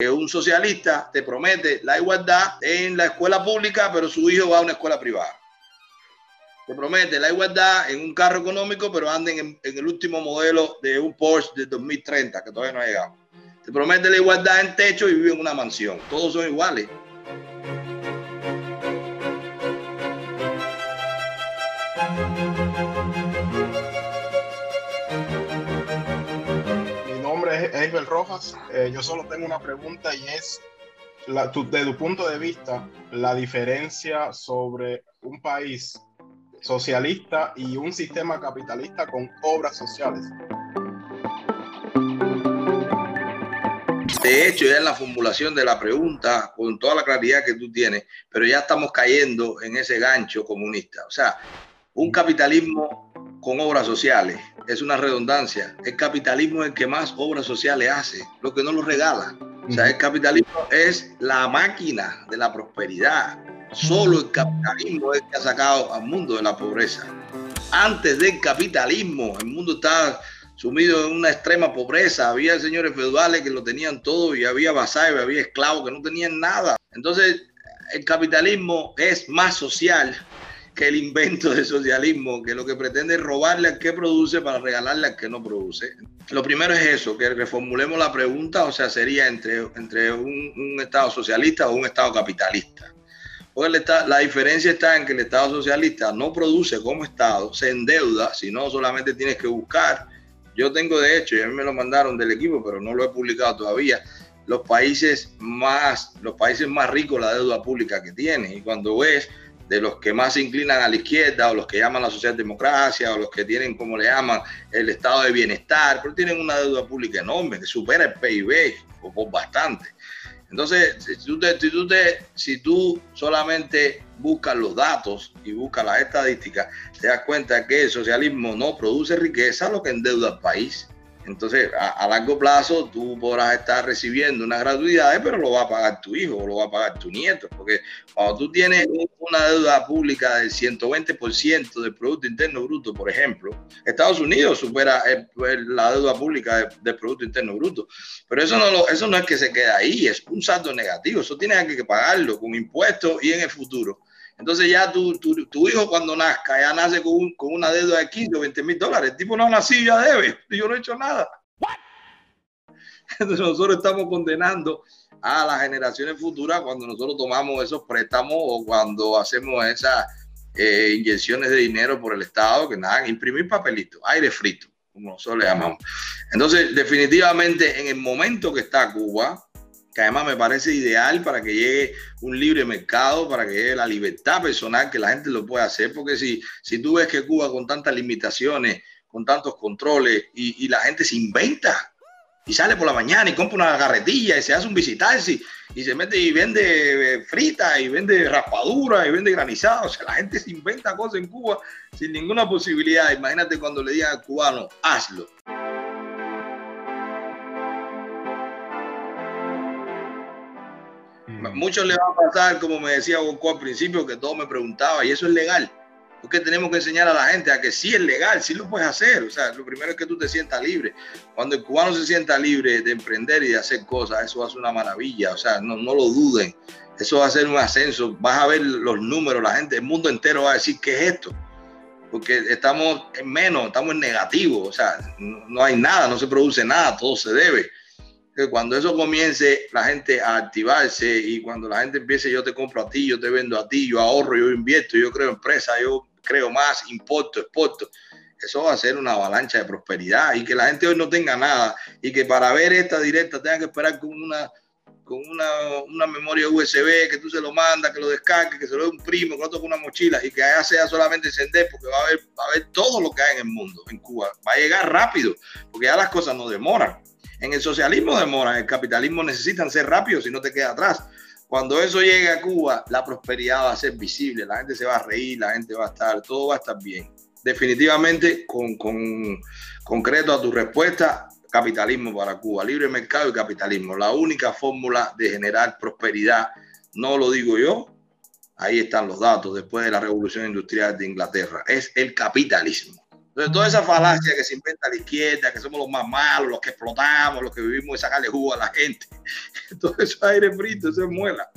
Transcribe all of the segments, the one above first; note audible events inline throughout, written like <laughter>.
que un socialista te promete la igualdad en la escuela pública, pero su hijo va a una escuela privada. Te promete la igualdad en un carro económico, pero anden en, en el último modelo de un Porsche de 2030, que todavía no ha llegado. Te promete la igualdad en techo y vive en una mansión. Todos son iguales. Eh, yo solo tengo una pregunta y es, la, tu, de tu punto de vista, la diferencia sobre un país socialista y un sistema capitalista con obras sociales. De hecho, ya en la formulación de la pregunta, con toda la claridad que tú tienes, pero ya estamos cayendo en ese gancho comunista. O sea, un capitalismo con obras sociales es una redundancia. El capitalismo es el que más obras sociales hace, lo que no lo regala. O sea, el capitalismo es la máquina de la prosperidad. Solo el capitalismo es el que ha sacado al mundo de la pobreza. Antes del capitalismo, el mundo estaba sumido en una extrema pobreza. Había señores feudales que lo tenían todo y había vasallos, había esclavos que no tenían nada. Entonces, el capitalismo es más social que el invento del socialismo, que lo que pretende es robarle al que produce para regalarle al que no produce. Lo primero es eso, que reformulemos la pregunta, o sea, sería entre, entre un, Estado socialista o un Estado capitalista. Porque la diferencia está en que el Estado socialista no produce como Estado, se endeuda, sino solamente tienes que buscar. Yo tengo de hecho, y a mí me lo mandaron del equipo, pero no lo he publicado todavía, los países más, los países más ricos, la deuda pública que tienen. Y cuando ves de los que más se inclinan a la izquierda o los que llaman la socialdemocracia o los que tienen, como le llaman, el estado de bienestar, pero tienen una deuda pública enorme que supera el PIB o por bastante. Entonces, si tú, si, tú si tú solamente buscas los datos y buscas las estadísticas, te das cuenta que el socialismo no produce riqueza, lo que endeuda al país. Entonces, a, largo plazo, tú podrás estar recibiendo unas gratuidades, pero lo va a pagar tu hijo o lo va a pagar tu nieto. Porque cuando tú tienes una deuda pública del 120% del Producto Interno Bruto, por ejemplo, Estados Unidos supera la deuda pública del, Producto Interno Bruto. Pero eso no, lo, eso no es que se quede ahí, es un saldo negativo. Eso tienes que pagarlo con impuestos y en el futuro. Entonces ya tu, tu, hijo cuando nazca, ya nace con, con, una deuda de 15 o 20 mil dólares. El tipo no ha nacido, ya debe. Yo no he hecho nada. Entonces nosotros estamos condenando a las generaciones futuras cuando nosotros tomamos esos préstamos o cuando hacemos esas eh, inyecciones de dinero por el Estado, que nada, imprimir papelito, aire frito, como nosotros le llamamos. Entonces, definitivamente, en el momento que está Cuba, que además me parece ideal para que llegue un libre mercado, para que llegue la libertad personal, que la gente lo pueda hacer, porque si, si tú ves que Cuba con tantas limitaciones, con tantos controles, y, la gente se inventa y sale por la mañana y compra una carretilla y se hace un visitarse y se mete y vende eh, frita y vende raspadura y vende granizado. O sea, la gente se inventa cosas en Cuba sin ninguna posibilidad. Imagínate cuando le digan al cubano, hazlo. Muchos le va a pasar, como me decía Goku al principio, que todo me preguntaba, y eso es legal. Porque tenemos que enseñar a la gente a que sí es legal, sí lo puedes hacer. O sea, lo primero es que tú te sientas libre. Cuando el cubano se sienta libre de emprender y de hacer cosas, eso ser una maravilla. O sea, no, no lo duden. Eso va a ser un ascenso. Vas a ver los números, la gente, el mundo entero va a decir, ¿qué es esto? Porque estamos en menos, estamos en negativo. O sea, no hay nada, no se produce nada, todo se debe cuando eso comience la gente a activarse y cuando la gente empiece, yo te compro a ti, yo te vendo a ti, yo ahorro, yo invierto, yo creo empresa, yo creo más, importo, exporto. Eso va a ser una avalancha de prosperidad y que la gente hoy no tenga nada y que para ver esta directa tenga que esperar con una con una, memoria USB que tú se lo mandas, que lo descargue, que se lo dé un primo, que lo toque una mochila y que allá sea solamente encender porque va a haber, va a haber todo lo que hay en el mundo, en Cuba. Va a llegar rápido porque ya las cosas no demoran. En el socialismo demora, en el capitalismo necesitan ser rápidos si no te queda atrás. Cuando eso llegue a Cuba, la prosperidad va a ser visible, la gente se va a reír, la gente va a estar, todo va a estar bien. Definitivamente, con, con concreto a tu respuesta, capitalismo para Cuba, libre mercado y capitalismo. La única fórmula de generar prosperidad, no lo digo yo, ahí están los datos después de la revolución industrial de Inglaterra, es el capitalismo Entonces, toda esa falacia que se inventa a la izquierda, que somos los más malos, los que explotamos, los que vivimos de sacarle jugo a la gente, <laughs> todo eso es aire frito, eso es muela.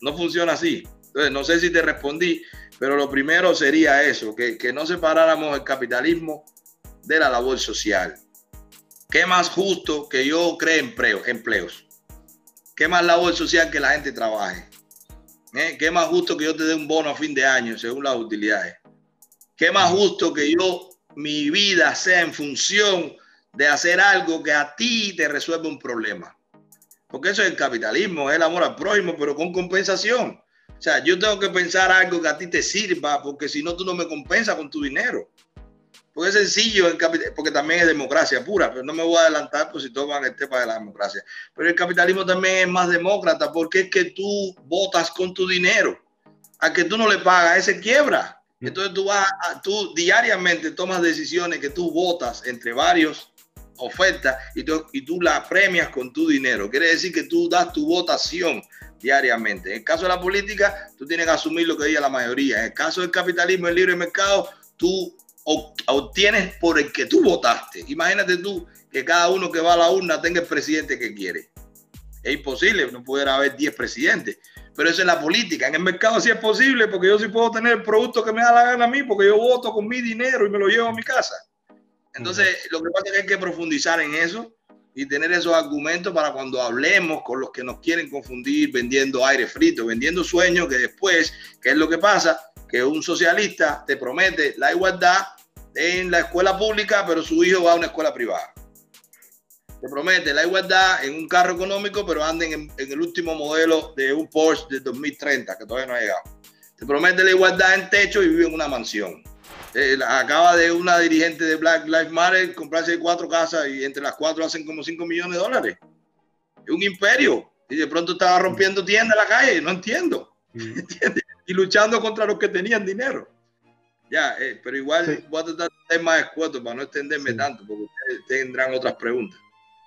No funciona así. Entonces, no sé si te respondí, pero lo primero sería eso, que, que no separáramos el capitalismo de la labor social. ¿Qué más justo que yo cree empleo, empleos? ¿Qué más labor social que la gente trabaje? ¿Eh? ¿Qué más justo que yo te dé un bono a fin de año según las utilidades? ¿Qué más justo que yo mi vida sea en función de hacer algo que a ti te resuelva un problema. Porque eso es el capitalismo, es el amor al prójimo, pero con compensación. O sea, yo tengo que pensar algo que a ti te sirva, porque si no, tú no me compensas con tu dinero. Porque es sencillo, el porque también es democracia pura, pero no me voy a adelantar por si toman el tema de la democracia. Pero el capitalismo también es más demócrata, porque es que tú votas con tu dinero. A que tú no le pagas, ese quiebra. Entonces tú vas, tú diariamente tomas decisiones que tú votas entre varios ofertas y tú, y tú la premias con tu dinero. Quiere decir que tú das tu votación diariamente. En el caso de la política, tú tienes que asumir lo que diga la mayoría. En el caso del capitalismo, el libre mercado, tú obtienes por el que tú votaste. Imagínate tú que cada uno que va a la urna tenga el presidente que quiere. Es imposible, no pudiera haber 10 presidentes pero eso es la política. En el mercado sí es posible porque yo sí puedo tener el producto que me da la gana a mí porque yo voto con mi dinero y me lo llevo a mi casa. Entonces, lo que pasa es que hay que profundizar en eso y tener esos argumentos para cuando hablemos con los que nos quieren confundir vendiendo aire frito, vendiendo sueños que después, ¿qué es lo que pasa? Que un socialista te promete la igualdad en la escuela pública, pero su hijo va a una escuela privada te promete la igualdad en un carro económico, pero anden en, el último modelo de un Porsche de 2030, que todavía no ha llegado. Te promete la igualdad en techo y vive en una mansión. Eh, acaba de una dirigente de Black Lives Matter comprarse cuatro casas y entre las cuatro hacen como 5 millones de dólares. Es un imperio. Y de pronto estaba rompiendo tiendas en la calle. No entiendo. Mm. <laughs> Y luchando contra los que tenían dinero. Ya, eh, pero igual voy a tratar de ser más escueto para no extenderme tanto, porque ustedes tendrán otras preguntas.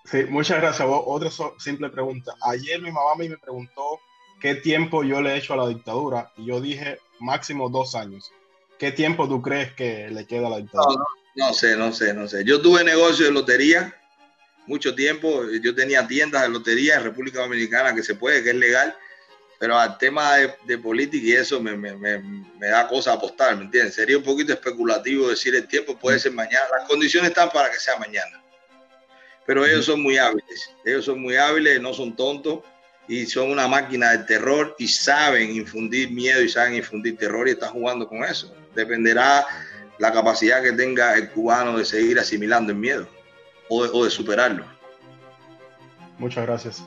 Sí, muchas gracias. Otra simple pregunta. Ayer mi mamá me preguntó qué tiempo yo le he hecho a la dictadura y yo dije máximo dos años. ¿Qué tiempo tú crees que le queda a la dictadura? No, sé, no sé, no sé. Yo tuve negocio de lotería mucho tiempo. Yo tenía tiendas de lotería en República Dominicana que se puede, que es legal, pero al tema de, política y eso me, da cosa apostar, ¿me entiendes? Sería un poquito especulativo decir el tiempo puede ser mañana. Las condiciones están para que sea mañana pero ellos son muy hábiles, ellos son muy hábiles, no son tontos y son una máquina de terror y saben infundir miedo y saben infundir terror y están jugando con eso. Dependerá la capacidad que tenga el cubano de seguir asimilando el miedo o de, o de superarlo. Muchas gracias.